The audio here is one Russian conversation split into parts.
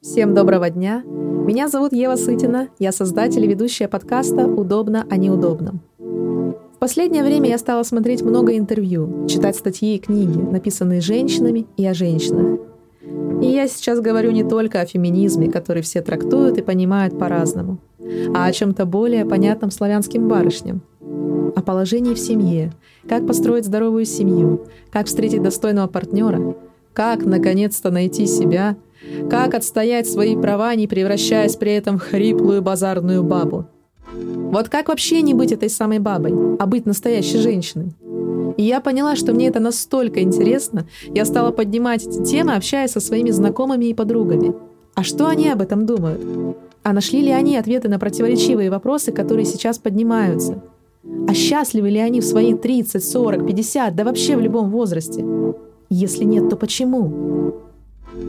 Всем доброго дня! Меня зовут Ева Сытина, я создатель и ведущая подкаста «Удобно о неудобном». В последнее время я стала смотреть много интервью, читать статьи и книги, написанные женщинами и о женщинах. И я сейчас говорю не только о феминизме, который все трактуют и понимают по-разному, а о чем-то более понятном славянским барышням. О положении в семье, как построить здоровую семью, как встретить достойного партнера, как наконец-то найти себя, как отстоять свои права, не превращаясь при этом в хриплую базарную бабу. Вот как вообще не быть этой самой бабой, а быть настоящей женщиной? И я поняла, что мне это настолько интересно, я стала поднимать эти темы, общаясь со своими знакомыми и подругами. А что они об этом думают? А нашли ли они ответы на противоречивые вопросы, которые сейчас поднимаются? А счастливы ли они в свои 30, 40, 50, да вообще в любом возрасте? Если нет, то почему?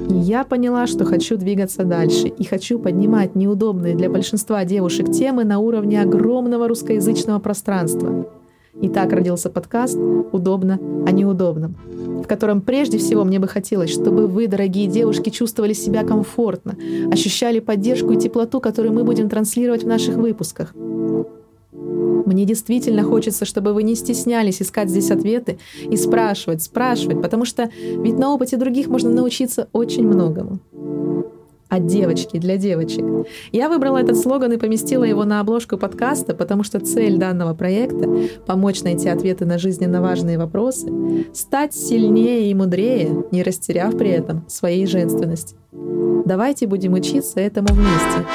И я поняла, что хочу двигаться дальше и хочу поднимать неудобные для большинства девушек темы на уровне огромного русскоязычного пространства. И так родился подкаст «Удобно о неудобном», в котором прежде всего мне бы хотелось, чтобы вы, дорогие девушки, чувствовали себя комфортно, ощущали поддержку и теплоту, которую мы будем транслировать в наших выпусках. Мне действительно хочется, чтобы вы не стеснялись искать здесь ответы и спрашивать, спрашивать, потому что ведь на опыте других можно научиться очень многому. От девочки для девочек. Я выбрала этот слоган и поместила его на обложку подкаста, потому что цель данного проекта — помочь найти ответы на жизненно важные вопросы, стать сильнее и мудрее, не растеряв при этом своей женственности. Давайте будем учиться этому вместе.